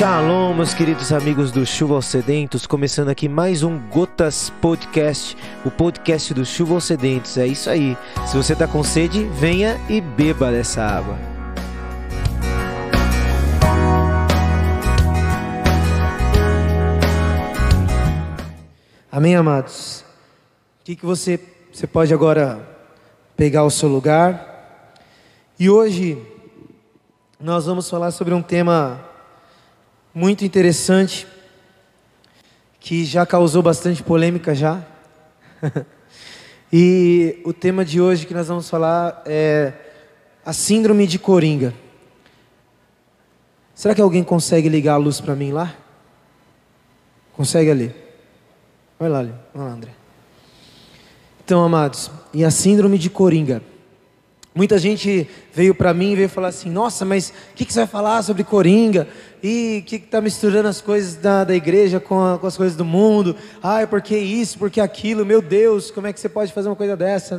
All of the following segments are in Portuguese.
Shalom, meus queridos amigos do Chuva Sedentos, começando aqui mais um Gotas Podcast, o podcast do Chuva Sedentos. É isso aí. Se você tá com sede, venha e beba dessa água. Amém, amados. O que, que você, você pode agora pegar o seu lugar? E hoje nós vamos falar sobre um tema muito interessante que já causou bastante polêmica já. e o tema de hoje que nós vamos falar é a síndrome de Coringa. Será que alguém consegue ligar a luz para mim lá? Consegue ali? Vai lá, ali. Vai lá, André. Então, amados, e a síndrome de Coringa. Muita gente veio para mim e veio falar assim: Nossa, mas o que, que, você vai falar sobre Coringa? E o que está misturando as coisas da, da igreja com, a, com, as coisas do mundo? Ai, por que isso, por que aquilo? Meu Deus, como é que você pode fazer uma coisa dessa?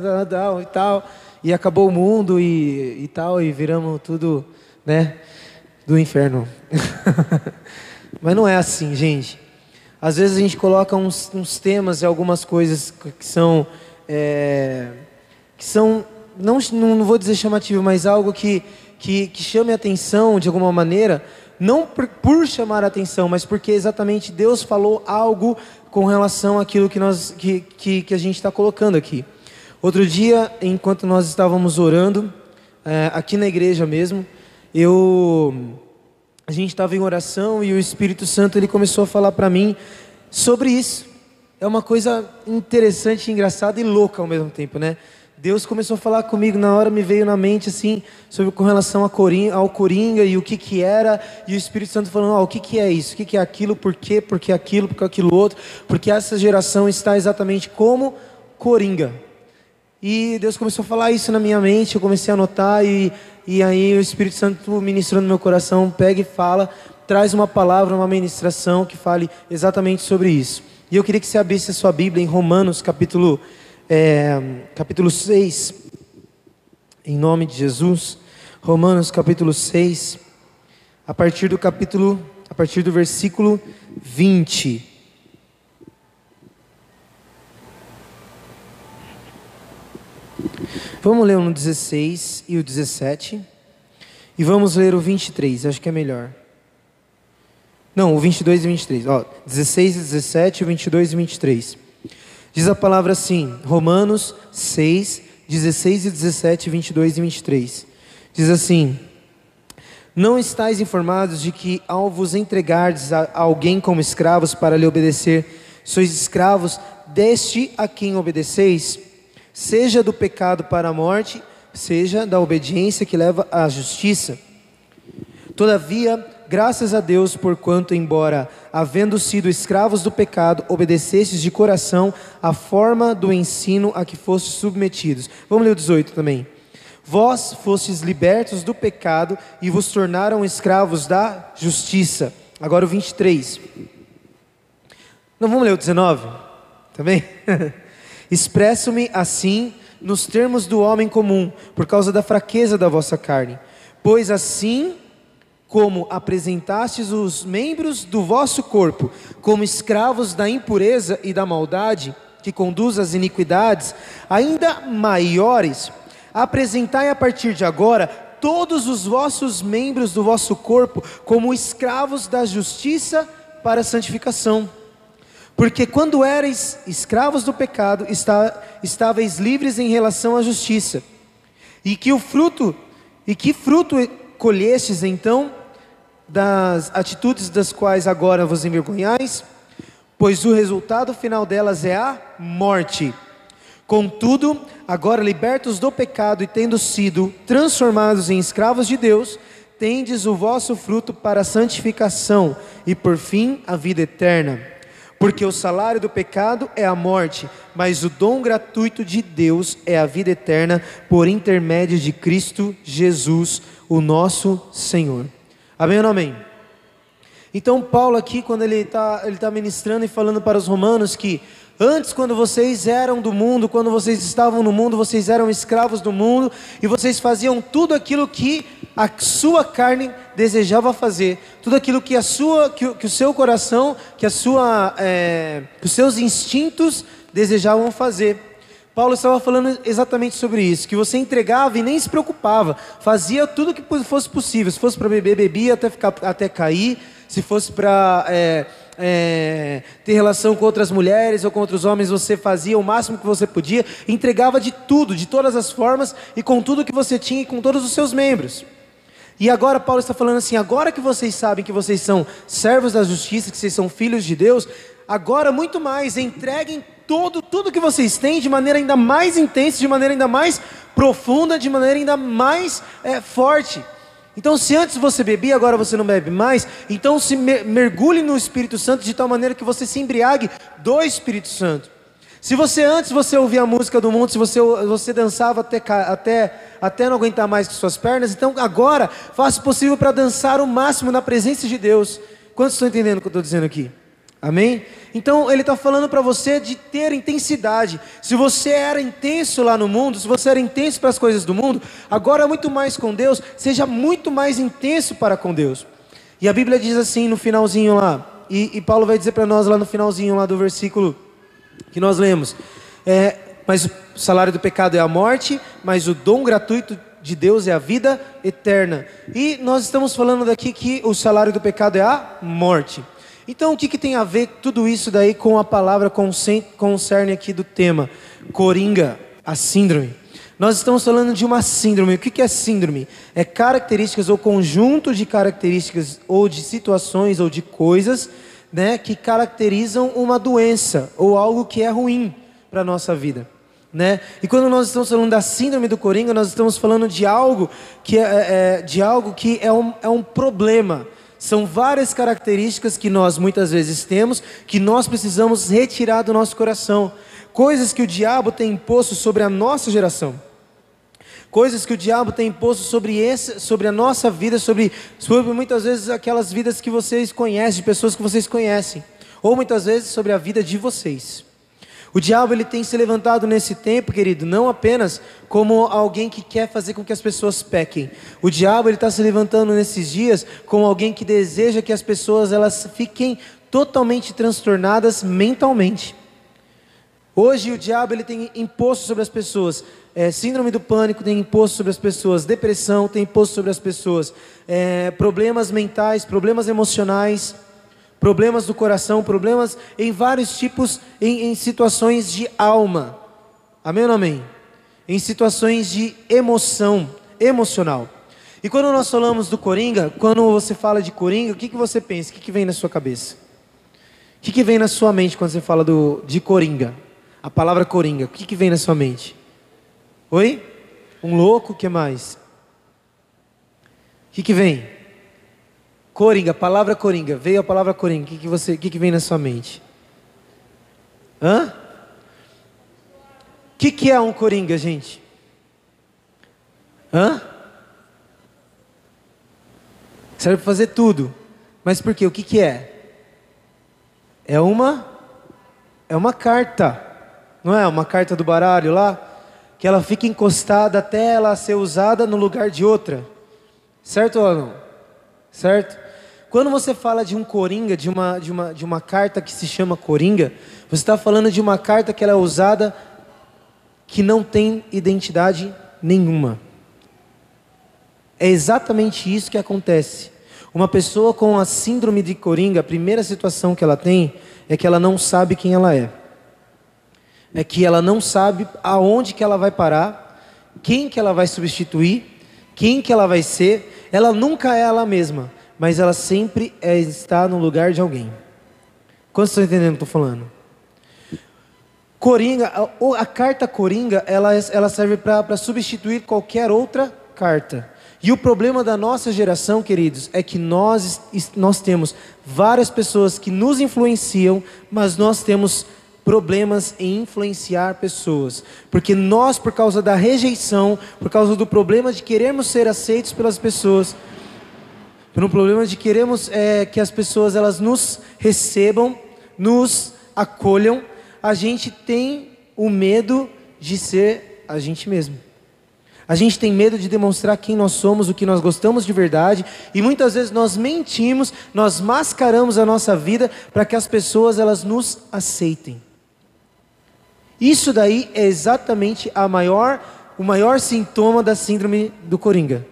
E tal. E acabou o mundo e, e tal, e viramos tudo, né? Do inferno. mas não é assim, gente. Às vezes a gente coloca uns, uns temas e algumas coisas que são. É, que são não, não vou dizer chamativo, mas algo que, que, que chame a atenção de alguma maneira, não por, por chamar a atenção, mas porque exatamente Deus falou algo com relação àquilo que, nós, que, que, que a gente está colocando aqui. Outro dia, enquanto nós estávamos orando, é, aqui na igreja mesmo, eu, a gente estava em oração e o Espírito Santo ele começou a falar para mim sobre isso. É uma coisa interessante, engraçada e louca ao mesmo tempo, né? Deus começou a falar comigo, na hora me veio na mente assim, sobre com relação Coringa, ao Coringa e o que que era, e o Espírito Santo falando, oh, o que que é isso, o que que é aquilo, por quê, por que aquilo, por que aquilo outro, porque essa geração está exatamente como Coringa. E Deus começou a falar isso na minha mente, eu comecei a anotar, e, e aí o Espírito Santo ministrando no meu coração, pega e fala, traz uma palavra, uma ministração que fale exatamente sobre isso. E eu queria que você abrisse a sua Bíblia em Romanos capítulo é, capítulo 6, em nome de Jesus, Romanos capítulo 6, a partir do capítulo, a partir do versículo 20. Vamos ler o 16 e o 17. E vamos ler o 23, acho que é melhor. Não, o 22 e 23. Ó, 16 e 17, o 22 e 23. Diz a palavra assim, Romanos 6, 16 e 17, 22 e 23. Diz assim: Não estáis informados de que, ao vos entregardes a alguém como escravos para lhe obedecer, sois escravos deste a quem obedeceis, seja do pecado para a morte, seja da obediência que leva à justiça. Todavia, Graças a Deus, porquanto, embora havendo sido escravos do pecado, obedecestes de coração a forma do ensino a que fostes submetidos. Vamos ler o 18 também. Vós fostes libertos do pecado e vos tornaram escravos da justiça. Agora o 23. Não vamos ler o 19? Também? Expresso-me assim nos termos do homem comum, por causa da fraqueza da vossa carne. Pois assim como apresentastes os membros do vosso corpo como escravos da impureza e da maldade, que conduz às iniquidades, ainda maiores, apresentai a partir de agora todos os vossos membros do vosso corpo como escravos da justiça para a santificação. Porque quando erais escravos do pecado, está, estáveis livres em relação à justiça. E que o fruto, e que fruto colhestes então? Das atitudes das quais agora vos envergonhais, pois o resultado final delas é a morte. Contudo, agora libertos do pecado e tendo sido transformados em escravos de Deus, tendes o vosso fruto para a santificação e por fim a vida eterna. Porque o salário do pecado é a morte, mas o dom gratuito de Deus é a vida eterna por intermédio de Cristo Jesus, o nosso Senhor. Amém ou não amém? Então, Paulo aqui, quando ele está ele tá ministrando e falando para os romanos que Antes, quando vocês eram do mundo, quando vocês estavam no mundo, vocês eram escravos do mundo e vocês faziam tudo aquilo que a sua carne desejava fazer, tudo aquilo que a sua, que, que o seu coração, que a sua, é, que os seus instintos desejavam fazer. Paulo estava falando exatamente sobre isso, que você entregava e nem se preocupava, fazia tudo que fosse possível. Se fosse para beber, bebia até, ficar, até cair. Se fosse para é, é, ter relação com outras mulheres ou com outros homens, você fazia o máximo que você podia, entregava de tudo, de todas as formas e com tudo que você tinha e com todos os seus membros. E agora Paulo está falando assim: agora que vocês sabem que vocês são servos da justiça, que vocês são filhos de Deus, agora muito mais, entreguem todo, tudo que vocês têm de maneira ainda mais intensa, de maneira ainda mais profunda, de maneira ainda mais é, forte. Então, se antes você bebia, agora você não bebe mais, então se mergulhe no Espírito Santo de tal maneira que você se embriague do Espírito Santo. Se você antes você ouvia a música do mundo, se você, você dançava até, até, até não aguentar mais com suas pernas, então agora faça o possível para dançar o máximo na presença de Deus. Quantos estão entendendo o que eu estou dizendo aqui? Amém? Então ele está falando para você de ter intensidade. Se você era intenso lá no mundo, se você era intenso para as coisas do mundo, agora muito mais com Deus, seja muito mais intenso para com Deus. E a Bíblia diz assim no finalzinho lá, e, e Paulo vai dizer para nós lá no finalzinho lá do versículo que nós lemos. É, mas o salário do pecado é a morte, mas o dom gratuito de Deus é a vida eterna. E nós estamos falando daqui que o salário do pecado é a morte. Então, o que, que tem a ver tudo isso daí com a palavra concerne aqui do tema? Coringa, a síndrome. Nós estamos falando de uma síndrome. O que, é síndrome? É características ou conjunto de características ou de situações ou de coisas né, que caracterizam uma doença ou algo que é ruim para a nossa vida. Né? E quando nós estamos falando da síndrome do coringa, nós estamos falando de algo que é, é, é de algo que é um, é um problema são várias características que nós muitas vezes temos que nós precisamos retirar do nosso coração. Coisas que o diabo tem imposto sobre a nossa geração. Coisas que o diabo tem imposto sobre, esse, sobre a nossa vida, sobre, sobre muitas vezes aquelas vidas que vocês conhecem, de pessoas que vocês conhecem. Ou muitas vezes sobre a vida de vocês. O diabo ele tem se levantado nesse tempo, querido, não apenas como alguém que quer fazer com que as pessoas pequem. O diabo ele está se levantando nesses dias como alguém que deseja que as pessoas elas fiquem totalmente transtornadas mentalmente. Hoje o diabo ele tem imposto sobre as pessoas é, síndrome do pânico tem imposto sobre as pessoas, depressão tem imposto sobre as pessoas, é, problemas mentais, problemas emocionais problemas do coração, problemas em vários tipos, em, em situações de alma. Amém ou amém? Em situações de emoção, emocional. E quando nós falamos do coringa, quando você fala de coringa, o que, que você pensa? O que, que vem na sua cabeça? O que, que vem na sua mente quando você fala do, de coringa? A palavra coringa, o que, que vem na sua mente? Oi? Um louco, o que mais? O que, que vem? Coringa, palavra coringa. Veio a palavra coringa. O que, que, você, que, que vem na sua mente? Hã? O que, que é um coringa, gente? Hã? Serve para fazer tudo. Mas por quê? O que, que é? É uma é uma carta. Não é? Uma carta do baralho lá, que ela fica encostada até ela ser usada no lugar de outra. Certo ou não? Certo? Quando você fala de um coringa, de uma, de uma, de uma carta que se chama coringa, você está falando de uma carta que ela é usada que não tem identidade nenhuma. É exatamente isso que acontece. Uma pessoa com a síndrome de coringa, a primeira situação que ela tem é que ela não sabe quem ela é. É que ela não sabe aonde que ela vai parar, quem que ela vai substituir, quem que ela vai ser. Ela nunca é ela mesma mas ela sempre é, está no lugar de alguém. Quantos estão entendendo o que estou falando? Coringa, a, a, carta Coringa, ela, ela serve para substituir qualquer outra carta. E o problema da nossa geração, queridos, é que nós, nós temos várias pessoas que nos influenciam, mas nós temos problemas em influenciar pessoas. Porque nós, por causa da rejeição, por causa do problema de querermos ser aceitos pelas pessoas, por um problema de queremos é, que as pessoas elas nos recebam, nos acolham. a gente tem o medo de ser a gente mesmo. A gente tem medo de demonstrar quem nós somos, o que nós gostamos de verdade, e muitas vezes nós mentimos, nós mascaramos a nossa vida para que as pessoas elas nos aceitem. Isso daí é exatamente a maior, o maior sintoma da síndrome do coringa.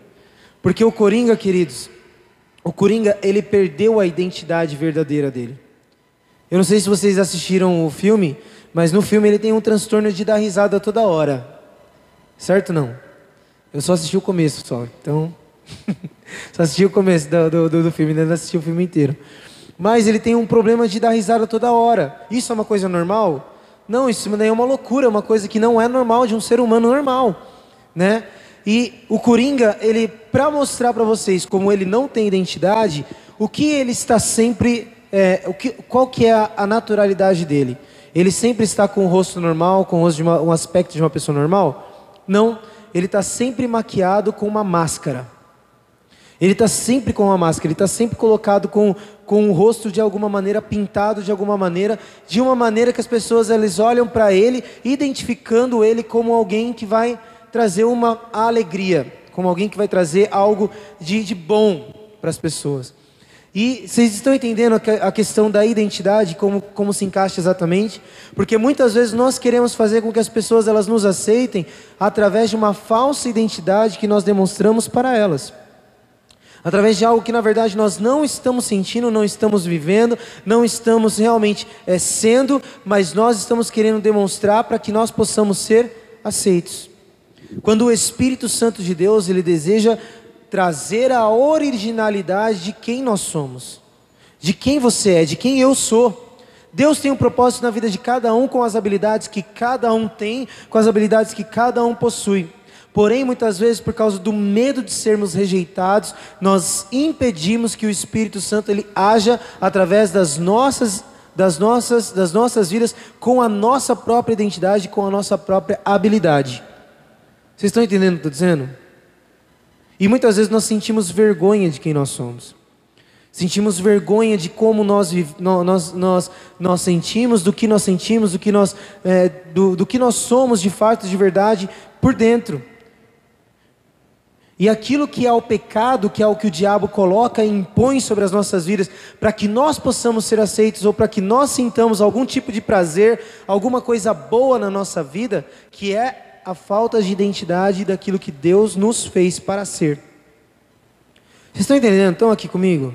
Porque o coringa, queridos, o coringa, ele perdeu a identidade verdadeira dele. Eu não sei se vocês assistiram o filme, mas no filme ele tem um transtorno de dar risada toda hora. Certo não? Eu só assisti o começo só. Então, só assisti o começo do, do, do filme, não assisti o filme inteiro. Mas ele tem um problema de dar risada toda hora. Isso é uma coisa normal? Não, isso daí é uma loucura, uma coisa que não é normal de um ser humano normal, né? E o Coringa, ele para mostrar para vocês como ele não tem identidade, o que ele está sempre, é, o que, qual que é a, a, naturalidade dele? Ele sempre está com o rosto normal, com o rosto de uma, um aspecto de uma pessoa normal? Não ele está sempre maquiado com uma máscara. Ele está sempre com uma máscara, ele está sempre colocado com, com o rosto de alguma maneira, pintado de alguma maneira, de uma maneira que as pessoas eles olham para ele, identificando ele como alguém que vai trazer uma alegria, como alguém que vai trazer algo de, de bom para as pessoas. E vocês estão entendendo a questão da identidade, como, como se encaixa exatamente? Porque muitas vezes nós queremos fazer com que as pessoas elas nos aceitem através de uma falsa identidade que nós demonstramos para elas. Através de algo que na verdade nós não estamos sentindo, não estamos vivendo, não estamos realmente é, sendo, mas nós estamos querendo demonstrar para que nós possamos ser aceitos. Quando o Espírito Santo de Deus ele deseja trazer a originalidade de quem nós somos, de quem você é, de quem eu sou. Deus tem um propósito na vida de cada um com as habilidades que cada um tem, com as habilidades que cada um possui. Porém, muitas vezes, por causa do medo de sermos rejeitados, nós impedimos que o Espírito Santo ele haja através das nossas das nossas das nossas vidas com a nossa própria identidade, com a nossa própria habilidade. Vocês estão entendendo o que eu estou dizendo? E muitas vezes nós sentimos vergonha de quem nós somos. Sentimos vergonha de como nós, nós, nós, nós sentimos, do que nós sentimos, do que nós, é, do, do que nós somos de fato, de verdade, por dentro. E aquilo que é o pecado, que é o que o diabo coloca e impõe sobre as nossas vidas, para que nós possamos ser aceitos ou para que nós sintamos algum tipo de prazer, alguma coisa boa na nossa vida, que é a falta de identidade daquilo que Deus nos fez para ser. Vocês estão entendendo? Estão aqui comigo?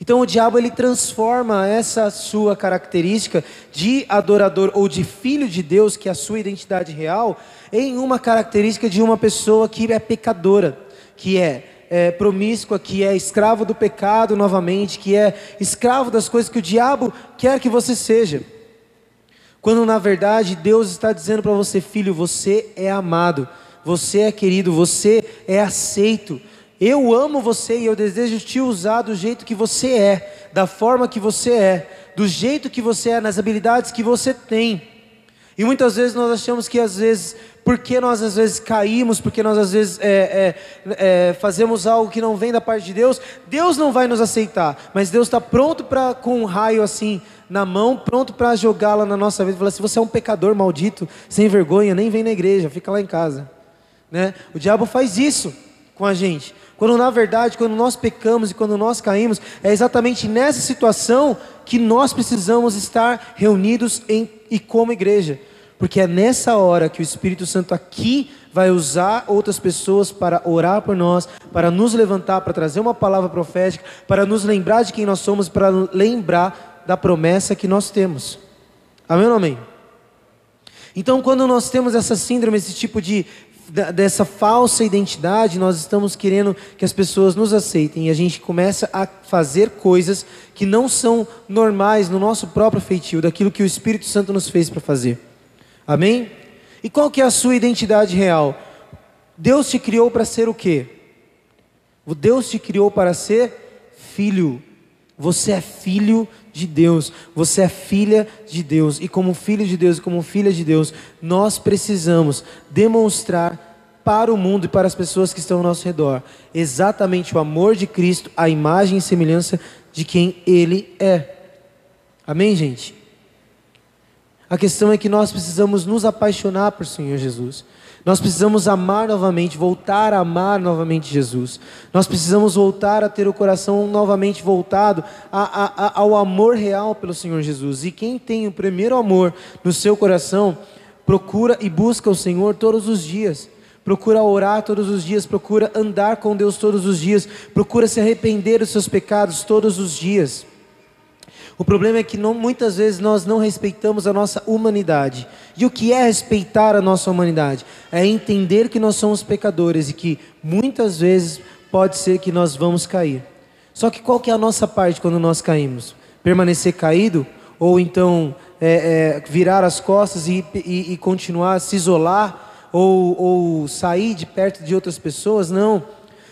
Então o diabo ele transforma essa sua característica de adorador ou de filho de Deus, que é a sua identidade real, em uma característica de uma pessoa que é pecadora, que é, é promíscua, que é escravo do pecado novamente, que é escravo das coisas que o diabo quer que você seja. Quando na verdade Deus está dizendo para você, filho, você é amado, você é querido, você é aceito. Eu amo você e eu desejo te usar do jeito que você é, da forma que você é, do jeito que você é, nas habilidades que você tem. E muitas vezes nós achamos que às vezes, porque nós às vezes caímos, porque nós às vezes é, é, é, fazemos algo que não vem da parte de Deus, Deus não vai nos aceitar. Mas Deus está pronto para com um raio assim na mão, pronto para jogá-la na nossa vida. Falar assim: você é um pecador maldito, sem vergonha, nem vem na igreja, fica lá em casa. Né? O diabo faz isso com a gente. Quando na verdade, quando nós pecamos e quando nós caímos, é exatamente nessa situação que nós precisamos estar reunidos em, e como igreja. Porque é nessa hora que o Espírito Santo aqui vai usar outras pessoas para orar por nós, para nos levantar, para trazer uma palavra profética, para nos lembrar de quem nós somos, para lembrar da promessa que nós temos. Amém ou amém? Então, quando nós temos essa síndrome, esse tipo de dessa falsa identidade, nós estamos querendo que as pessoas nos aceitem e a gente começa a fazer coisas que não são normais no nosso próprio feitio, daquilo que o Espírito Santo nos fez para fazer. Amém? E qual que é a sua identidade real? Deus te criou para ser o quê? Deus te criou para ser filho. Você é filho de Deus, você é filha de Deus, e como filho de Deus como filha de Deus, nós precisamos demonstrar para o mundo e para as pessoas que estão ao nosso redor exatamente o amor de Cristo, a imagem e semelhança de quem Ele é. Amém, gente? A questão é que nós precisamos nos apaixonar por Senhor Jesus. Nós precisamos amar novamente, voltar a amar novamente Jesus. Nós precisamos voltar a ter o coração novamente voltado a, a, a, ao amor real pelo Senhor Jesus. E quem tem o primeiro amor no seu coração, procura e busca o Senhor todos os dias. Procura orar todos os dias, procura andar com Deus todos os dias, procura se arrepender dos seus pecados todos os dias. O problema é que não, muitas vezes nós não respeitamos a nossa humanidade. E o que é respeitar a nossa humanidade? É entender que nós somos pecadores e que muitas vezes pode ser que nós vamos cair. Só que qual que é a nossa parte quando nós caímos? Permanecer caído? Ou então é, é, virar as costas e, e, e continuar a se isolar? Ou, ou sair de perto de outras pessoas? Não.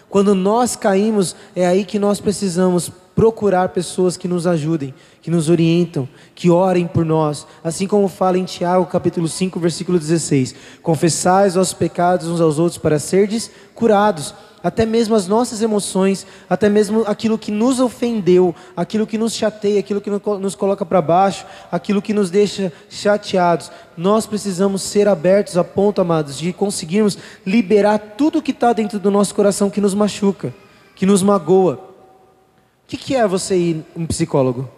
Quando nós caímos, é aí que nós precisamos procurar pessoas que nos ajudem, que nos orientam, que orem por nós, assim como fala em Tiago, capítulo 5, versículo 16: Confessais os pecados uns aos outros para serdes curados. Até mesmo as nossas emoções, até mesmo aquilo que nos ofendeu, aquilo que nos chateia, aquilo que nos coloca para baixo, aquilo que nos deixa chateados, nós precisamos ser abertos a ponto, amados, de conseguirmos liberar tudo que está dentro do nosso coração que nos machuca, que nos magoa que, que é você ir um psicólogo?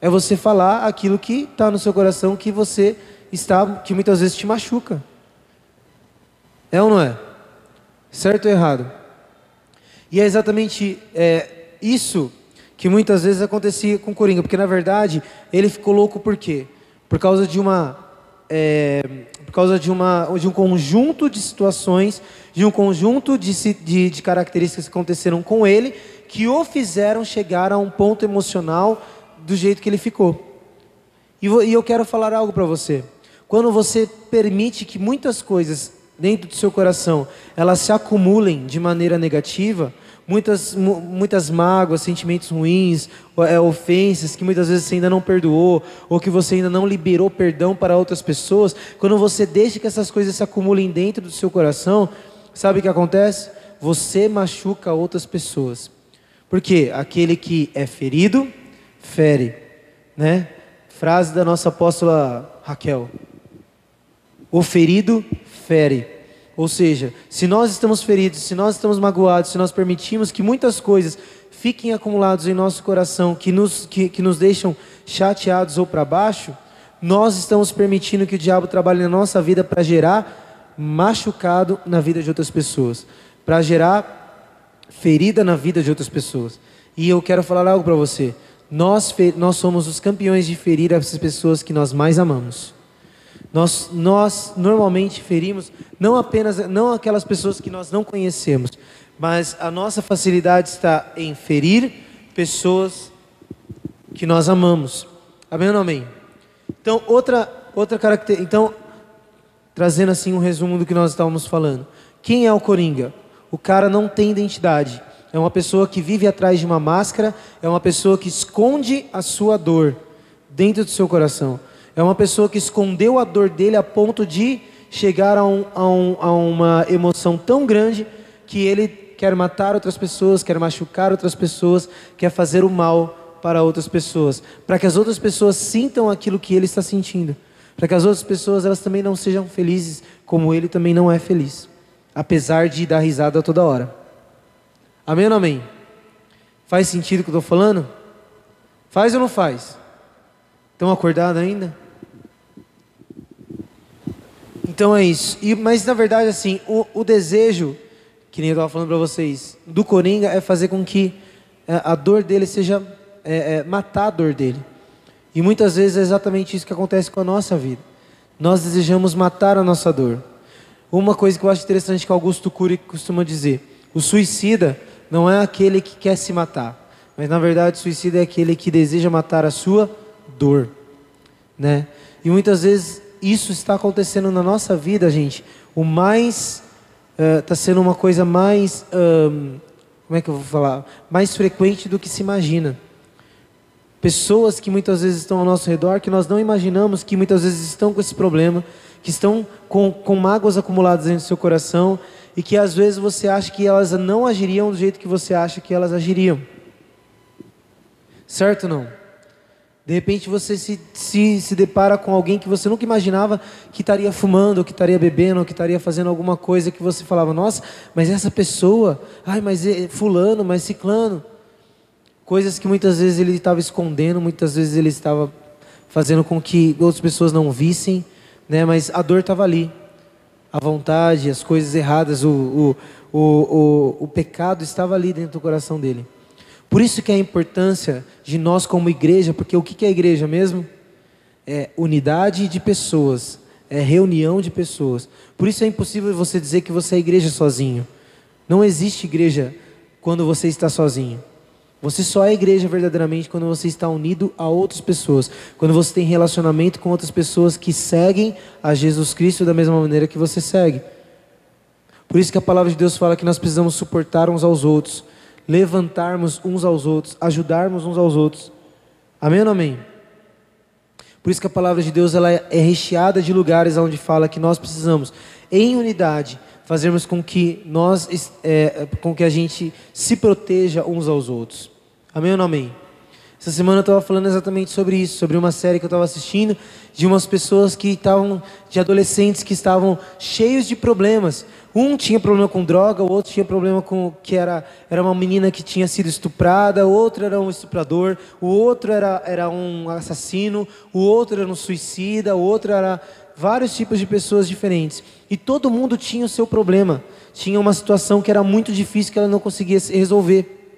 É você falar aquilo que está no seu coração que você está, que muitas vezes te machuca. É ou não é? Certo ou errado? E é exatamente é, isso que muitas vezes acontecia com o Coringa, porque na verdade ele ficou louco por quê? Por causa de uma é, por causa de, uma, de um conjunto de situações, de um conjunto de, de, de características que aconteceram com ele que o fizeram chegar a um ponto emocional do jeito que ele ficou. E, e eu quero falar algo para você. Quando você permite que muitas coisas dentro do seu coração elas se acumulem de maneira negativa, muitas, muitas mágoas, sentimentos ruins, é, ofensas que muitas vezes você ainda não perdoou, ou que você ainda não liberou perdão para outras pessoas, quando você deixa que essas coisas se acumulem dentro do seu coração, sabe o que acontece? Você machuca outras pessoas. Porque aquele que é ferido, fere, né? Frase da nossa apóstola Raquel. O ferido fere. Ou seja, se nós estamos feridos, se nós estamos magoados, se nós permitimos que muitas coisas fiquem acumuladas em nosso coração, que nos, que, que nos deixam chateados ou para baixo, nós estamos permitindo que o diabo trabalhe na nossa vida para gerar machucado na vida de outras pessoas, para gerar ferida na vida de outras pessoas. E eu quero falar algo para você. Nós, nós somos os campeões de ferir essas pessoas que nós mais amamos. Nós, nós normalmente ferimos não apenas não aquelas pessoas que nós não conhecemos, mas a nossa facilidade está em ferir pessoas que nós amamos. Amém ou não amém? Então, outra, outra característica. Então, trazendo assim um resumo do que nós estávamos falando. Quem é o Coringa? o cara não tem identidade. É uma pessoa que vive atrás de uma máscara, é uma pessoa que esconde a sua dor dentro do seu coração. É uma pessoa que escondeu a dor dele a ponto de chegar a, um, a, um, a uma emoção tão grande que ele quer matar outras pessoas, quer machucar outras pessoas, quer fazer o mal para outras pessoas, para que as outras pessoas sintam aquilo que ele está sentindo, para que as outras pessoas elas também não sejam felizes como ele também não é feliz apesar de dar risada toda hora. Amém ou não amém? Faz sentido o que eu estou falando? Faz ou não faz? Estão acordados ainda? Então é isso. E, mas na verdade, assim, o, o desejo, que nem eu estava falando para vocês, do Coringa é fazer com que é, a dor dele seja. É, é, matar a dor dele. E muitas vezes é exatamente isso que acontece com a nossa vida. Nós desejamos matar a nossa dor. Uma coisa que eu acho interessante que Augusto Cury costuma dizer: o suicida não é aquele que quer se matar, mas na verdade o suicida é aquele que deseja matar a sua dor, né? E muitas vezes isso está acontecendo na nossa vida, gente. O mais está uh, sendo uma coisa mais um, como é que eu vou falar? Mais frequente do que se imagina. Pessoas que muitas vezes estão ao nosso redor que nós não imaginamos que muitas vezes estão com esse problema que estão com, com mágoas acumuladas dentro do seu coração e que às vezes você acha que elas não agiriam do jeito que você acha que elas agiriam. Certo ou não? De repente você se, se, se depara com alguém que você nunca imaginava que estaria fumando, ou que estaria bebendo, ou que estaria fazendo alguma coisa que você falava, nossa, mas essa pessoa, ai, mas é fulano, mas ciclano. Coisas que muitas vezes ele estava escondendo, muitas vezes ele estava fazendo com que outras pessoas não vissem, né? mas a dor estava ali. A vontade, as coisas erradas, o, o, o, o, o pecado estava ali dentro do coração dele. Por isso que é a importância de nós como igreja, porque o que é igreja mesmo? É unidade de pessoas, é reunião de pessoas. Por isso é impossível você dizer que você é igreja sozinho. Não existe igreja quando você está sozinho. Você só é igreja verdadeiramente quando você está unido a outras pessoas, quando você tem relacionamento com outras pessoas que seguem a Jesus Cristo da mesma maneira que você segue. Por isso que a palavra de Deus fala que nós precisamos suportar uns aos outros levantarmos uns aos outros, ajudarmos uns aos outros. Amém ou amém? Por isso que a palavra de Deus ela é recheada de lugares onde fala que nós precisamos, em unidade, fazermos com que nós, é, com que a gente se proteja uns aos outros. Amém ou não amém? Essa semana eu estava falando exatamente sobre isso, sobre uma série que eu estava assistindo, de umas pessoas que estavam, de adolescentes que estavam cheios de problemas. Um tinha problema com droga, o outro tinha problema com que era, era uma menina que tinha sido estuprada, o outro era um estuprador, o outro era, era um assassino, o outro era um suicida, o outro era vários tipos de pessoas diferentes. E todo mundo tinha o seu problema. Tinha uma situação que era muito difícil que ela não conseguia resolver.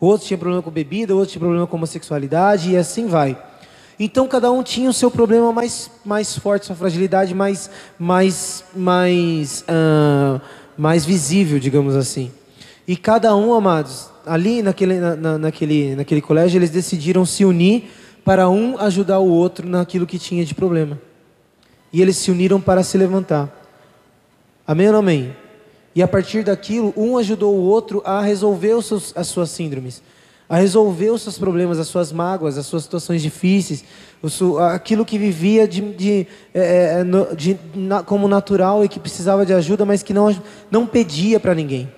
O outro tinha problema com bebida, o outro tinha problema com homossexualidade e assim vai. Então cada um tinha o seu problema mais, mais forte, sua fragilidade mais, mais, mais, uh, mais visível, digamos assim. E cada um, amados, ali naquele, na, naquele, naquele colégio, eles decidiram se unir para um ajudar o outro naquilo que tinha de problema. E eles se uniram para se levantar. Amém ou amém? E a partir daquilo, um ajudou o outro a resolver seus, as suas síndromes a resolver os seus problemas, as suas mágoas, as suas situações difíceis, aquilo que vivia de, de, é, é de, como natural e que precisava de ajuda, mas que não, não pedia para ninguém.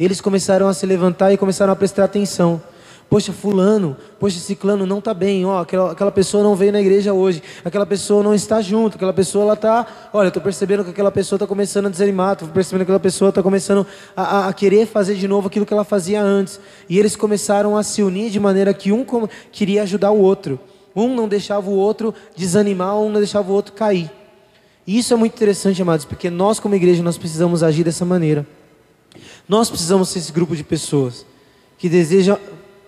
Eles começaram a se levantar e começaram a prestar atenção. Poxa, fulano, poxa, ciclano não está bem, ó, aquela, aquela pessoa não veio na igreja hoje, aquela pessoa não está junto, aquela pessoa ela está, olha, estou percebendo que aquela pessoa está começando a desanimar, estou percebendo que aquela pessoa está começando a, a, querer fazer de novo aquilo que ela fazia antes. E eles começaram a se unir de maneira que um queria ajudar o outro. Um não deixava o outro desanimar, um não deixava o outro cair. E isso é muito interessante, amados, porque nós como igreja nós precisamos agir dessa maneira. Nós precisamos ser esse grupo de pessoas que desejam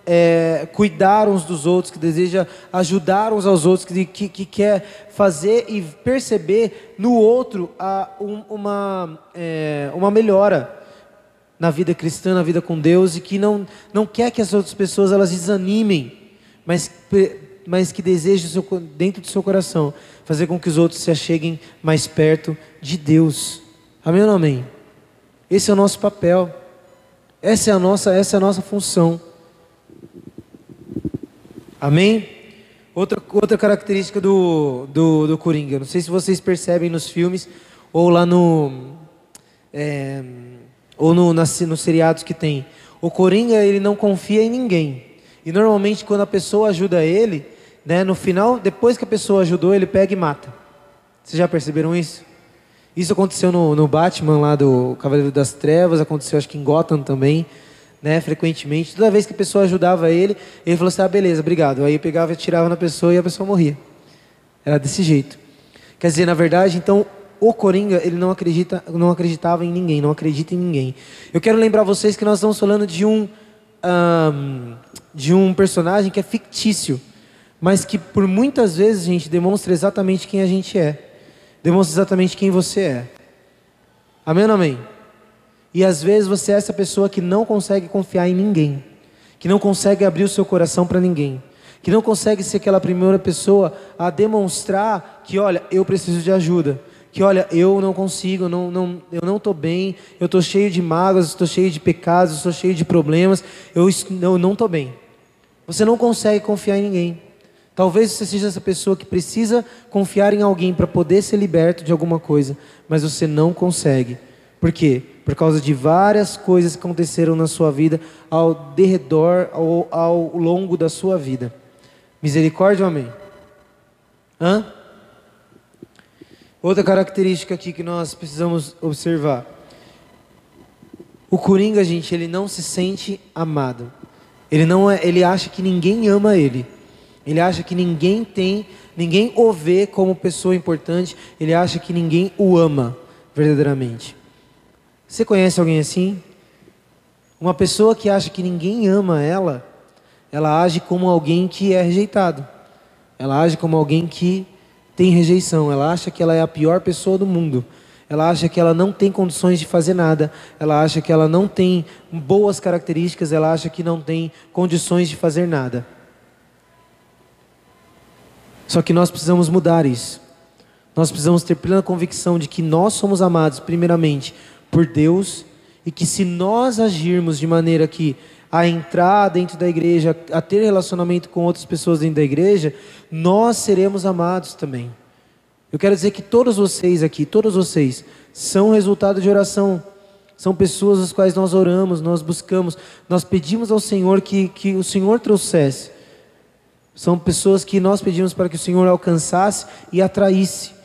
é, cuidar uns dos outros, que deseja ajudar uns aos outros, que, que, que quer fazer e perceber no outro a, um, uma, é, uma melhora na vida cristã, na vida com Deus, e que não, não quer que as outras pessoas elas desanimem, mas, mas que deseja seu, dentro do seu coração fazer com que os outros se acheguem mais perto de Deus. Amém ou não amém? Esse é o nosso papel. Essa é a nossa, essa é a nossa função. Amém? Outra, outra característica do, do, do Coringa, não sei se vocês percebem nos filmes ou lá no. É, ou no, nas, nos seriados que tem. O Coringa, ele não confia em ninguém. E normalmente, quando a pessoa ajuda ele, né, no final, depois que a pessoa ajudou, ele pega e mata. Vocês já perceberam isso? Isso aconteceu no, no Batman lá do Cavaleiro das Trevas, aconteceu acho que em Gotham também né, frequentemente. Toda vez que a pessoa ajudava ele, ele falou assim: ah, beleza, obrigado. Aí pegava e tirava na pessoa e a pessoa morria. Era desse jeito. Quer dizer, na verdade, então, o Coringa, ele não, acredita, não acreditava em ninguém, não acredita em ninguém. Eu quero lembrar vocês que nós estamos falando de um, um, de um personagem que é fictício, mas que por muitas vezes, gente, demonstra exatamente quem a gente é. Demonstra exatamente quem você é. Amém ou amém? E às vezes você é essa pessoa que não consegue confiar em ninguém, que não consegue abrir o seu coração para ninguém, que não consegue ser aquela primeira pessoa a demonstrar que, olha, eu preciso de ajuda, que, olha, eu não consigo, não, não, eu não estou bem, eu estou cheio de mágoas, estou cheio de pecados, estou cheio de problemas, eu, eu não estou bem. Você não consegue confiar em ninguém. Talvez você seja essa pessoa que precisa confiar em alguém para poder ser liberto de alguma coisa, mas você não consegue. Por quê? Por causa de várias coisas que aconteceram na sua vida ao derredor, ao, ao longo da sua vida. Misericórdia amém? Hã? Outra característica aqui que nós precisamos observar. O Coringa, gente, ele não se sente amado. Ele não é, ele acha que ninguém ama ele. Ele acha que ninguém tem, ninguém o vê como pessoa importante. Ele acha que ninguém o ama verdadeiramente. Você conhece alguém assim? Uma pessoa que acha que ninguém ama ela, ela age como alguém que é rejeitado. Ela age como alguém que tem rejeição. Ela acha que ela é a pior pessoa do mundo. Ela acha que ela não tem condições de fazer nada. Ela acha que ela não tem boas características. Ela acha que não tem condições de fazer nada. Só que nós precisamos mudar isso. Nós precisamos ter plena convicção de que nós somos amados, primeiramente, por Deus e que se nós agirmos de maneira que a entrar dentro da igreja, a ter relacionamento com outras pessoas dentro da igreja, nós seremos amados também. Eu quero dizer que todos vocês aqui, todos vocês, são resultado de oração. São pessoas as quais nós oramos, nós buscamos, nós pedimos ao Senhor que, que o Senhor trouxesse. São pessoas que nós pedimos para que o Senhor alcançasse e atraísse.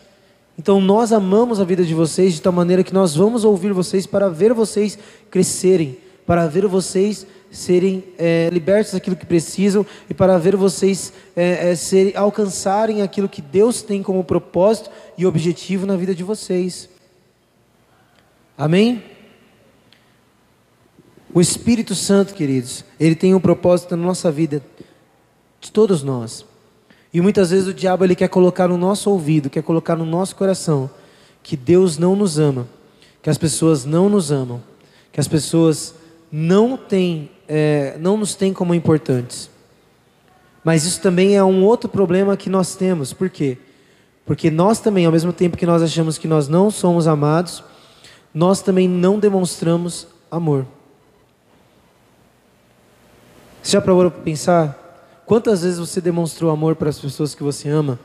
Então nós amamos a vida de vocês de tal maneira que nós vamos ouvir vocês para ver vocês crescerem, para ver vocês serem é, libertos daquilo que precisam e para ver vocês é, é, serem, alcançarem aquilo que Deus tem como propósito e objetivo na vida de vocês. Amém? O Espírito Santo, queridos, ele tem um propósito na nossa vida, de todos nós. E muitas vezes o diabo ele quer colocar no nosso ouvido, quer colocar no nosso coração que Deus não nos ama, que as pessoas não nos amam, que as pessoas não têm, é, não nos têm como importantes. Mas isso também é um outro problema que nós temos. Por quê? Porque nós também, ao mesmo tempo que nós achamos que nós não somos amados, nós também não demonstramos amor. Você já parou para pensar Quantas vezes você demonstrou amor para as pessoas que você ama?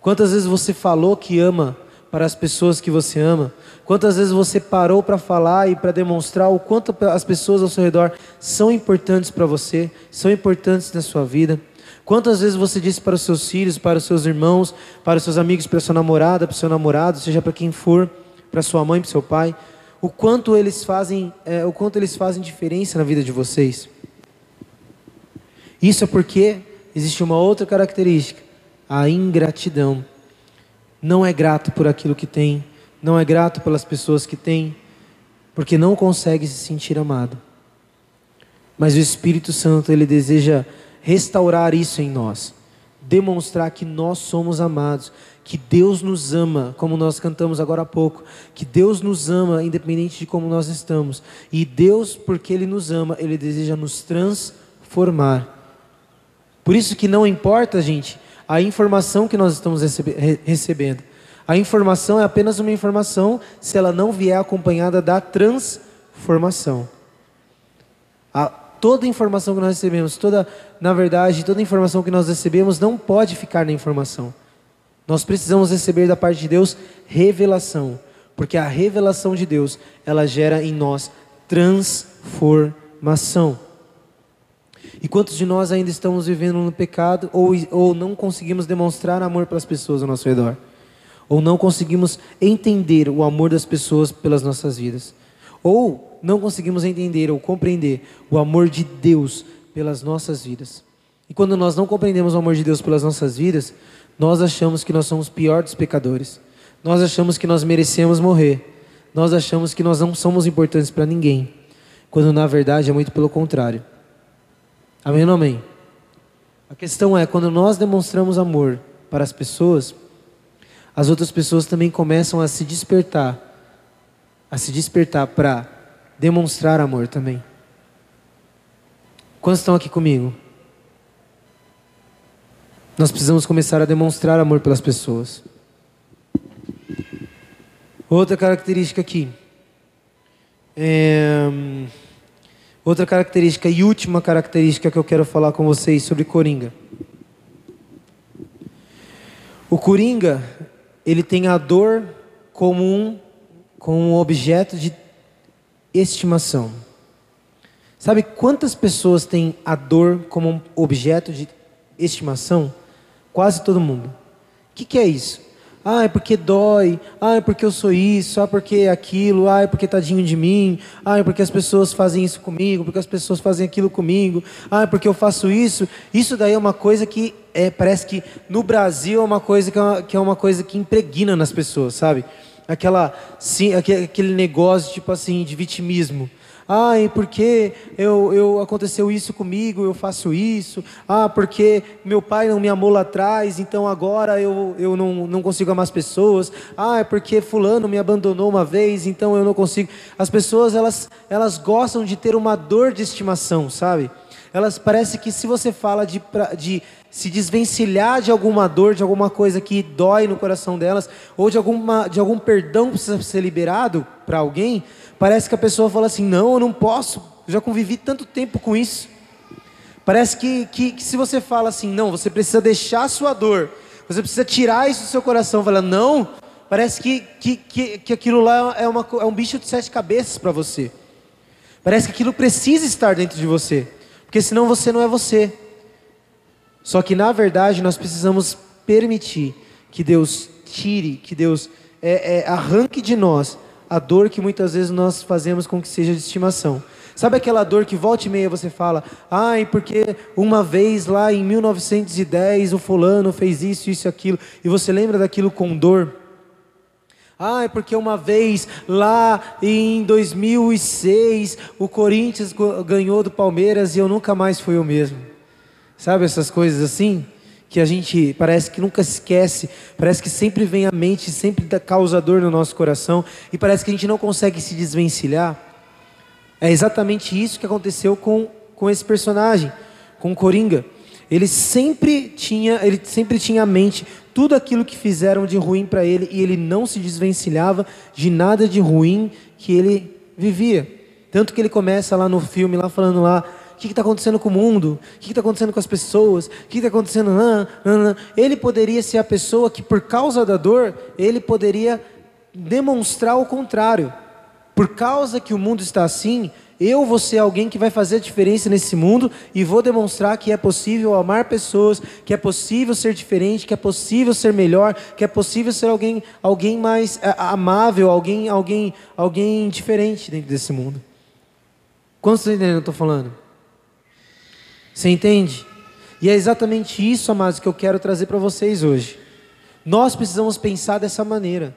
Quantas vezes você falou que ama para as pessoas que você ama? Quantas vezes você parou para falar e para demonstrar o quanto as pessoas ao seu redor são importantes para você, são importantes na sua vida? Quantas vezes você disse para os seus filhos, para os seus irmãos, para os seus amigos, para a sua namorada, para o seu namorado, seja para quem for, para sua mãe, para seu pai, o quanto eles fazem, é, o quanto eles fazem diferença na vida de vocês? Isso é porque existe uma outra característica, a ingratidão. Não é grato por aquilo que tem, não é grato pelas pessoas que tem, porque não consegue se sentir amado. Mas o Espírito Santo, ele deseja restaurar isso em nós, demonstrar que nós somos amados, que Deus nos ama, como nós cantamos agora há pouco, que Deus nos ama independente de como nós estamos. E Deus, porque ele nos ama, ele deseja nos transformar. Por isso que não importa, gente, a informação que nós estamos recebe recebendo. A informação é apenas uma informação se ela não vier acompanhada da transformação. A, toda informação que nós recebemos, toda, na verdade, toda informação que nós recebemos não pode ficar na informação. Nós precisamos receber da parte de Deus revelação, porque a revelação de Deus, ela gera em nós transformação. E quantos de nós ainda estamos vivendo no pecado ou, ou não conseguimos demonstrar amor pelas pessoas ao nosso redor? Ou não conseguimos entender o amor das pessoas pelas nossas vidas? Ou não conseguimos entender ou compreender o amor de Deus pelas nossas vidas? E quando nós não compreendemos o amor de Deus pelas nossas vidas, nós achamos que nós somos pior dos pecadores. Nós achamos que nós merecemos morrer. Nós achamos que nós não somos importantes para ninguém. Quando na verdade é muito pelo contrário. Amém ou amém? A questão é, quando nós demonstramos amor para as pessoas, as outras pessoas também começam a se despertar, a se despertar para demonstrar amor também. Quantos estão aqui comigo? Nós precisamos começar a demonstrar amor pelas pessoas. Outra característica aqui. É... Outra característica e última característica que eu quero falar com vocês sobre Coringa. O Coringa, ele tem a dor como um, como um objeto de estimação. Sabe quantas pessoas têm a dor como um objeto de estimação? Quase todo mundo. O que, que é isso? Ah, é porque dói. Ah, é porque eu sou isso. Ah, porque é aquilo. Ah, é porque tadinho de mim. Ah, é porque as pessoas fazem isso comigo. Porque as pessoas fazem aquilo comigo. Ah, é porque eu faço isso. Isso daí é uma coisa que é, parece que no Brasil é uma coisa que é uma, que é uma coisa que impregna nas pessoas, sabe? Aquela, sim, aquele negócio tipo assim de vitimismo. Ai, porque eu, eu aconteceu isso comigo, eu faço isso. Ah, porque meu pai não me amou lá atrás, então agora eu, eu não, não consigo amar as pessoas. Ah, é porque fulano me abandonou uma vez, então eu não consigo. As pessoas, elas, elas gostam de ter uma dor de estimação, sabe? Elas parece que se você fala de, de se desvencilhar de alguma dor, de alguma coisa que dói no coração delas, ou de, alguma, de algum perdão que precisa ser liberado para alguém, Parece que a pessoa fala assim: não, eu não posso, eu já convivi tanto tempo com isso. Parece que, que, que, se você fala assim, não, você precisa deixar a sua dor, você precisa tirar isso do seu coração, fala, não, parece que, que, que, que aquilo lá é, uma, é um bicho de sete cabeças para você. Parece que aquilo precisa estar dentro de você, porque senão você não é você. Só que na verdade nós precisamos permitir que Deus tire, que Deus é, é, arranque de nós a dor que muitas vezes nós fazemos com que seja de estimação. Sabe aquela dor que volta e meia você fala, ai, porque uma vez lá em 1910 o fulano fez isso, isso aquilo, e você lembra daquilo com dor? Ah, é porque uma vez lá em 2006 o Corinthians ganhou do Palmeiras e eu nunca mais fui o mesmo. Sabe essas coisas assim? que a gente parece que nunca esquece, parece que sempre vem à mente, sempre dá causador no nosso coração, e parece que a gente não consegue se desvencilhar. É exatamente isso que aconteceu com, com esse personagem, com o Coringa. Ele sempre tinha, ele sempre tinha à mente tudo aquilo que fizeram de ruim para ele e ele não se desvencilhava de nada de ruim que ele vivia. Tanto que ele começa lá no filme, lá falando lá, que está acontecendo com o mundo? O que está acontecendo com as pessoas? O que está acontecendo? Ele poderia ser a pessoa que, por causa da dor, ele poderia demonstrar o contrário. Por causa que o mundo está assim, eu vou ser alguém que vai fazer a diferença nesse mundo e vou demonstrar que é possível amar pessoas, que é possível ser diferente, que é possível ser melhor, que é possível ser alguém, alguém mais é, amável, alguém, alguém, alguém diferente dentro desse mundo. Quantos estão entendendo o que eu estou falando? Você entende? E é exatamente isso, amados, que eu quero trazer para vocês hoje. Nós precisamos pensar dessa maneira.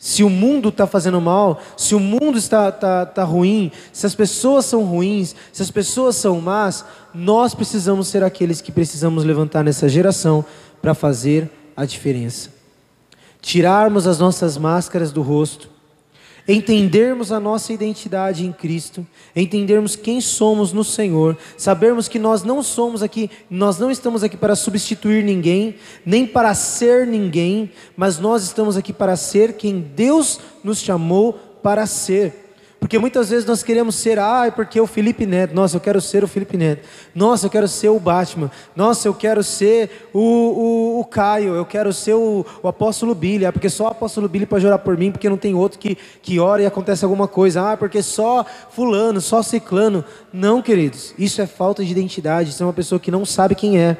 Se o mundo está fazendo mal, se o mundo está, está, está ruim, se as pessoas são ruins, se as pessoas são más, nós precisamos ser aqueles que precisamos levantar nessa geração para fazer a diferença. Tirarmos as nossas máscaras do rosto entendermos a nossa identidade em Cristo, entendermos quem somos no Senhor, sabermos que nós não somos aqui, nós não estamos aqui para substituir ninguém, nem para ser ninguém, mas nós estamos aqui para ser quem Deus nos chamou para ser. Porque muitas vezes nós queremos ser, ah, é porque o Felipe Neto, nossa, eu quero ser o Felipe Neto, nossa, eu quero ser o Batman, nossa, eu quero ser o, o, o Caio, eu quero ser o, o apóstolo Billy, ah, porque só o apóstolo Billy pode orar por mim, porque não tem outro que, que ora e acontece alguma coisa, ah, porque só fulano, só ciclano. Não, queridos, isso é falta de identidade, isso é uma pessoa que não sabe quem é.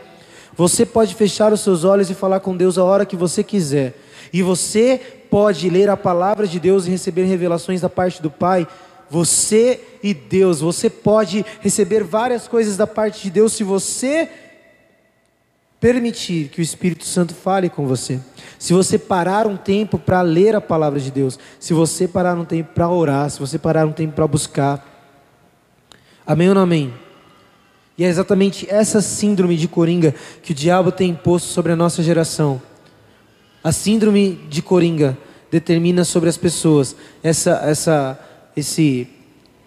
Você pode fechar os seus olhos e falar com Deus a hora que você quiser. E você pode ler a palavra de Deus e receber revelações da parte do Pai. Você e Deus, você pode receber várias coisas da parte de Deus se você permitir que o Espírito Santo fale com você. Se você parar um tempo para ler a palavra de Deus, se você parar um tempo para orar, se você parar um tempo para buscar. Amém ou não amém? E é exatamente essa síndrome de coringa que o diabo tem imposto sobre a nossa geração. A síndrome de Coringa determina sobre as pessoas essa, essa, esse,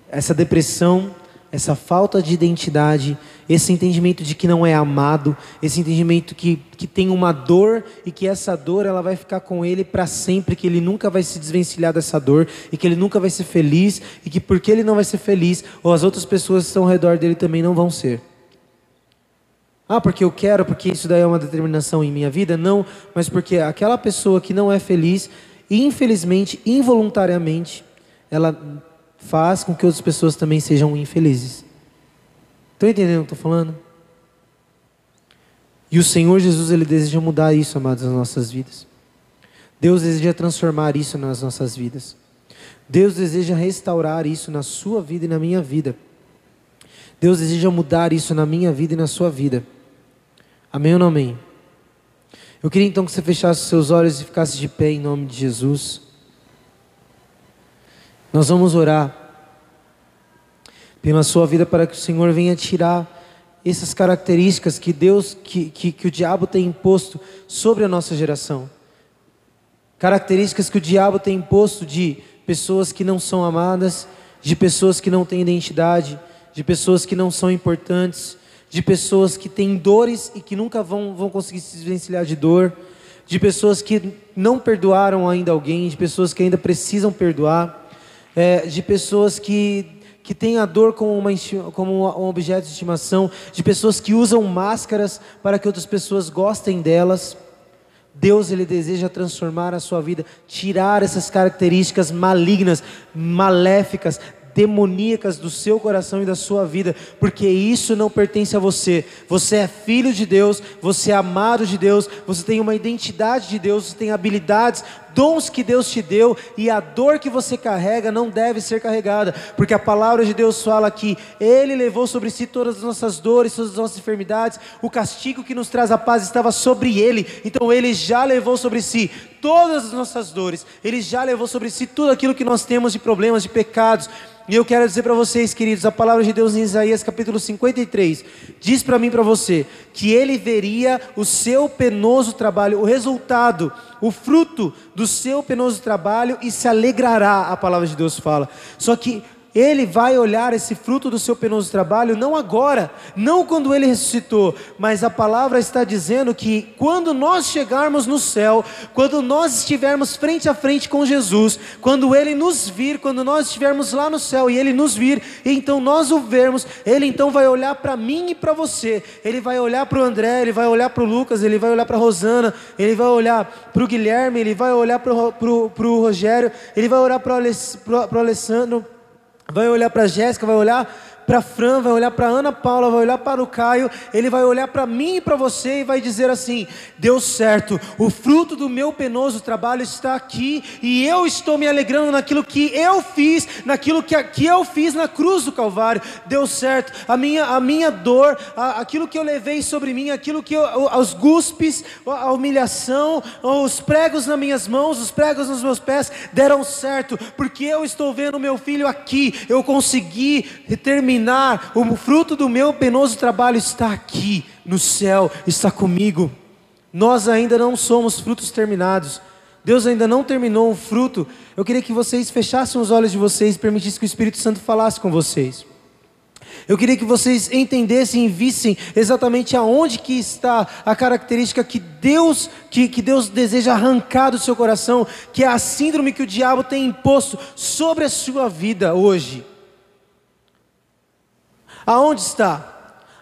essa depressão, essa falta de identidade, esse entendimento de que não é amado, esse entendimento que, que tem uma dor e que essa dor ela vai ficar com ele para sempre, que ele nunca vai se desvencilhar dessa dor e que ele nunca vai ser feliz e que porque ele não vai ser feliz, ou as outras pessoas que estão ao redor dele também não vão ser. Ah, porque eu quero, porque isso daí é uma determinação em minha vida? Não, mas porque aquela pessoa que não é feliz, infelizmente, involuntariamente, ela faz com que outras pessoas também sejam infelizes. Estão entendendo o que eu estou falando? E o Senhor Jesus, Ele deseja mudar isso, amados, nas nossas vidas. Deus deseja transformar isso nas nossas vidas. Deus deseja restaurar isso na sua vida e na minha vida. Deus deseja mudar isso na minha vida e na sua vida. Amém ou não amém? Eu queria então que você fechasse seus olhos e ficasse de pé em nome de Jesus. Nós vamos orar pela sua vida para que o Senhor venha tirar essas características que Deus, que, que, que o diabo tem imposto sobre a nossa geração. Características que o diabo tem imposto de pessoas que não são amadas, de pessoas que não têm identidade, de pessoas que não são importantes, de pessoas que têm dores e que nunca vão, vão conseguir se desvencilhar de dor, de pessoas que não perdoaram ainda alguém, de pessoas que ainda precisam perdoar, é, de pessoas que, que têm a dor como, uma, como um objeto de estimação, de pessoas que usam máscaras para que outras pessoas gostem delas. Deus ele deseja transformar a sua vida, tirar essas características malignas, maléficas, demoníacas do seu coração e da sua vida, porque isso não pertence a você. Você é filho de Deus, você é amado de Deus, você tem uma identidade de Deus, você tem habilidades, dons que Deus te deu e a dor que você carrega não deve ser carregada, porque a palavra de Deus fala que Ele levou sobre si todas as nossas dores, todas as nossas enfermidades, o castigo que nos traz a paz estava sobre Ele, então Ele já levou sobre si todas as nossas dores, Ele já levou sobre si tudo aquilo que nós temos de problemas, de pecados, e eu quero dizer para vocês, queridos, a palavra de Deus em Isaías capítulo 53 diz para mim para você que ele veria o seu penoso trabalho, o resultado, o fruto do seu penoso trabalho e se alegrará, a palavra de Deus fala. Só que ele vai olhar esse fruto do seu penoso trabalho não agora, não quando ele ressuscitou, mas a palavra está dizendo que quando nós chegarmos no céu, quando nós estivermos frente a frente com Jesus, quando ele nos vir, quando nós estivermos lá no céu e ele nos vir, e então nós o vermos, ele então vai olhar para mim e para você, ele vai olhar para o André, ele vai olhar para o Lucas, ele vai olhar para a Rosana, ele vai olhar para o Guilherme, ele vai olhar para o Rogério, ele vai olhar para o Alessandro vai olhar para a Jéssica, vai olhar para Fran, vai olhar para Ana Paula, vai olhar para o Caio, ele vai olhar para mim e para você e vai dizer assim: deu certo, o fruto do meu penoso trabalho está aqui e eu estou me alegrando naquilo que eu fiz, naquilo que, que eu fiz na cruz do Calvário, deu certo, a minha, a minha dor, a, aquilo que eu levei sobre mim, aquilo que eu, os guspes, a humilhação, os pregos nas minhas mãos, os pregos nos meus pés deram certo, porque eu estou vendo meu filho aqui, eu consegui terminar terminar, o fruto do meu penoso trabalho está aqui no céu, está comigo. Nós ainda não somos frutos terminados. Deus ainda não terminou o fruto. Eu queria que vocês fechassem os olhos de vocês e permitissem que o Espírito Santo falasse com vocês. Eu queria que vocês entendessem e vissem exatamente aonde que está a característica que Deus, que, que Deus deseja arrancar do seu coração, que é a síndrome que o diabo tem imposto sobre a sua vida hoje. Aonde está?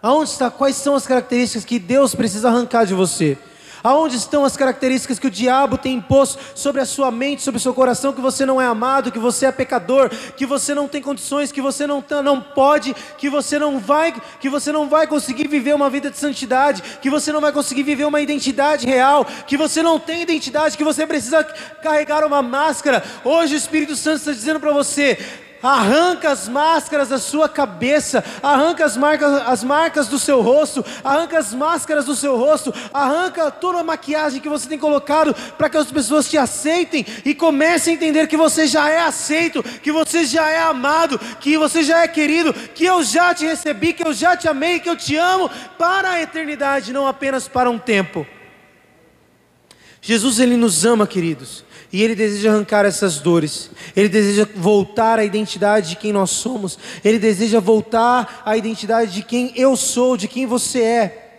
Aonde está? Quais são as características que Deus precisa arrancar de você? Aonde estão as características que o diabo tem imposto sobre a sua mente, sobre o seu coração, que você não é amado, que você é pecador, que você não tem condições, que você não, tá, não pode, que você não vai, que você não vai conseguir viver uma vida de santidade, que você não vai conseguir viver uma identidade real, que você não tem identidade, que você precisa carregar uma máscara. Hoje o Espírito Santo está dizendo para você: arranca as máscaras da sua cabeça, arranca as marcas, as marcas do seu rosto, arranca as máscaras do seu rosto, arranca toda a maquiagem que você tem colocado para que as pessoas te aceitem e comece a entender que você já é aceito, que você já é amado, que você já é querido, que eu já te recebi, que eu já te amei, que eu te amo para a eternidade, não apenas para um tempo. Jesus ele nos ama, queridos. E Ele deseja arrancar essas dores. Ele deseja voltar à identidade de quem nós somos. Ele deseja voltar à identidade de quem eu sou, de quem você é.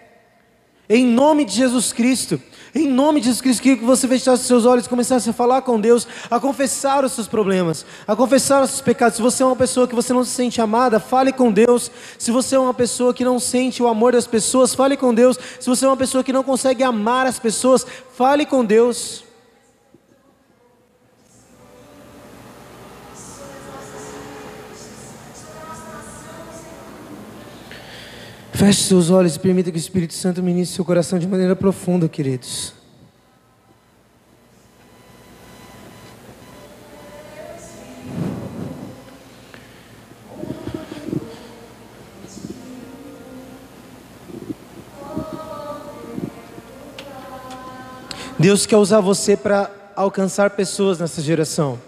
Em nome de Jesus Cristo. Em nome de Jesus Cristo, que você fechasse seus olhos e começasse a falar com Deus, a confessar os seus problemas, a confessar os seus pecados. Se você é uma pessoa que você não se sente amada, fale com Deus. Se você é uma pessoa que não sente o amor das pessoas, fale com Deus. Se você é uma pessoa que não consegue amar as pessoas, fale com Deus. Feche seus olhos e permita que o Espírito Santo ministre seu coração de maneira profunda, queridos. Deus quer usar você para alcançar pessoas nessa geração.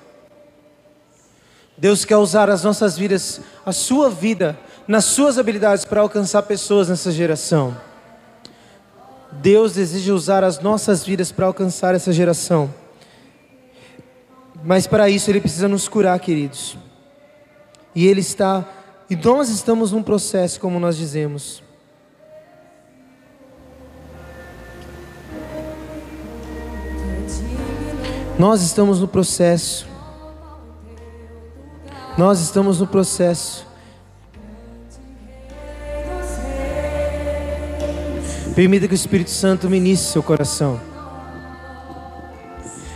Deus quer usar as nossas vidas, a sua vida, nas suas habilidades para alcançar pessoas nessa geração. Deus deseja usar as nossas vidas para alcançar essa geração. Mas para isso Ele precisa nos curar, queridos. E Ele está, e nós estamos num processo, como nós dizemos. Nós estamos no processo. Nós estamos no processo. Permita que o Espírito Santo ministre seu coração.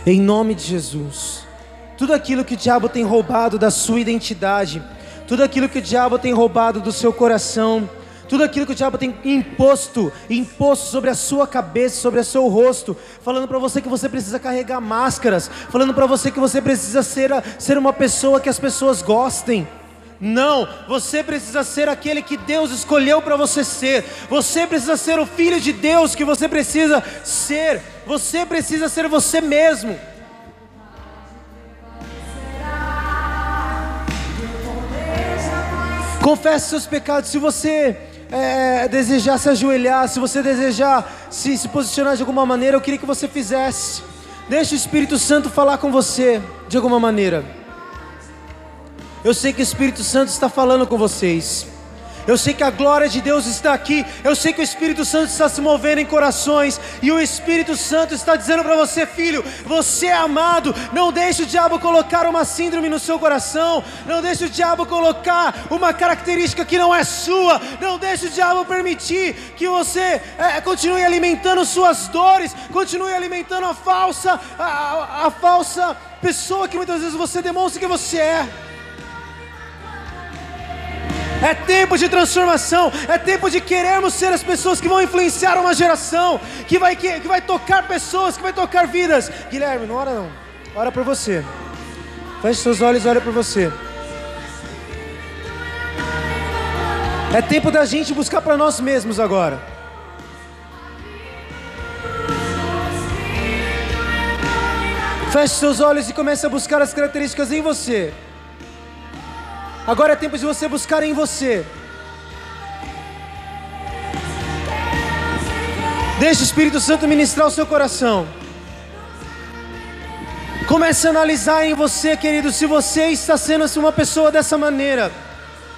Em nome de Jesus. Tudo aquilo que o diabo tem roubado da sua identidade, tudo aquilo que o diabo tem roubado do seu coração, tudo aquilo que o diabo tem imposto, imposto sobre a sua cabeça, sobre o seu rosto, falando para você que você precisa carregar máscaras, falando para você que você precisa ser, ser uma pessoa que as pessoas gostem. Não, você precisa ser aquele que Deus escolheu para você ser. Você precisa ser o filho de Deus que você precisa ser. Você precisa ser você mesmo. Confesse seus pecados. Se você é, desejar se ajoelhar, se você desejar se, se posicionar de alguma maneira, eu queria que você fizesse. Deixe o Espírito Santo falar com você de alguma maneira. Eu sei que o Espírito Santo está falando com vocês. Eu sei que a glória de Deus está aqui. Eu sei que o Espírito Santo está se movendo em corações. E o Espírito Santo está dizendo para você, filho: você é amado. Não deixe o diabo colocar uma síndrome no seu coração. Não deixe o diabo colocar uma característica que não é sua. Não deixe o diabo permitir que você é, continue alimentando suas dores. Continue alimentando a falsa, a, a, a falsa pessoa que muitas vezes você demonstra que você é. É tempo de transformação, é tempo de querermos ser as pessoas que vão influenciar uma geração, que vai, que, que vai tocar pessoas, que vai tocar vidas. Guilherme, não ora não, ora por você. Feche seus olhos e ora por você. É tempo da gente buscar para nós mesmos agora. Feche seus olhos e comece a buscar as características em você. Agora é tempo de você buscar em você. Deixe o Espírito Santo ministrar o seu coração. Comece a analisar em você, querido, se você está sendo assim, uma pessoa dessa maneira,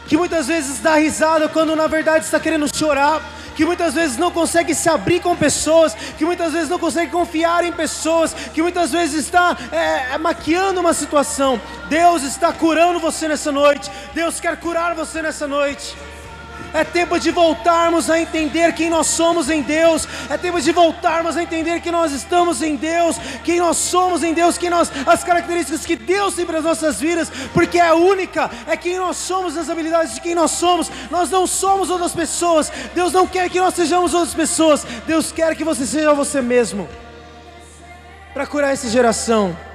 que muitas vezes dá risada quando na verdade está querendo chorar que muitas vezes não consegue se abrir com pessoas, que muitas vezes não consegue confiar em pessoas, que muitas vezes está é, maquiando uma situação. Deus está curando você nessa noite, Deus quer curar você nessa noite. É tempo de voltarmos a entender quem nós somos em Deus. É tempo de voltarmos a entender que nós estamos em Deus, quem nós somos em Deus, quem nós, as características que Deus tem para as nossas vidas, porque é única, é quem nós somos, as habilidades de quem nós somos. Nós não somos outras pessoas. Deus não quer que nós sejamos outras pessoas. Deus quer que você seja você mesmo. Para curar essa geração.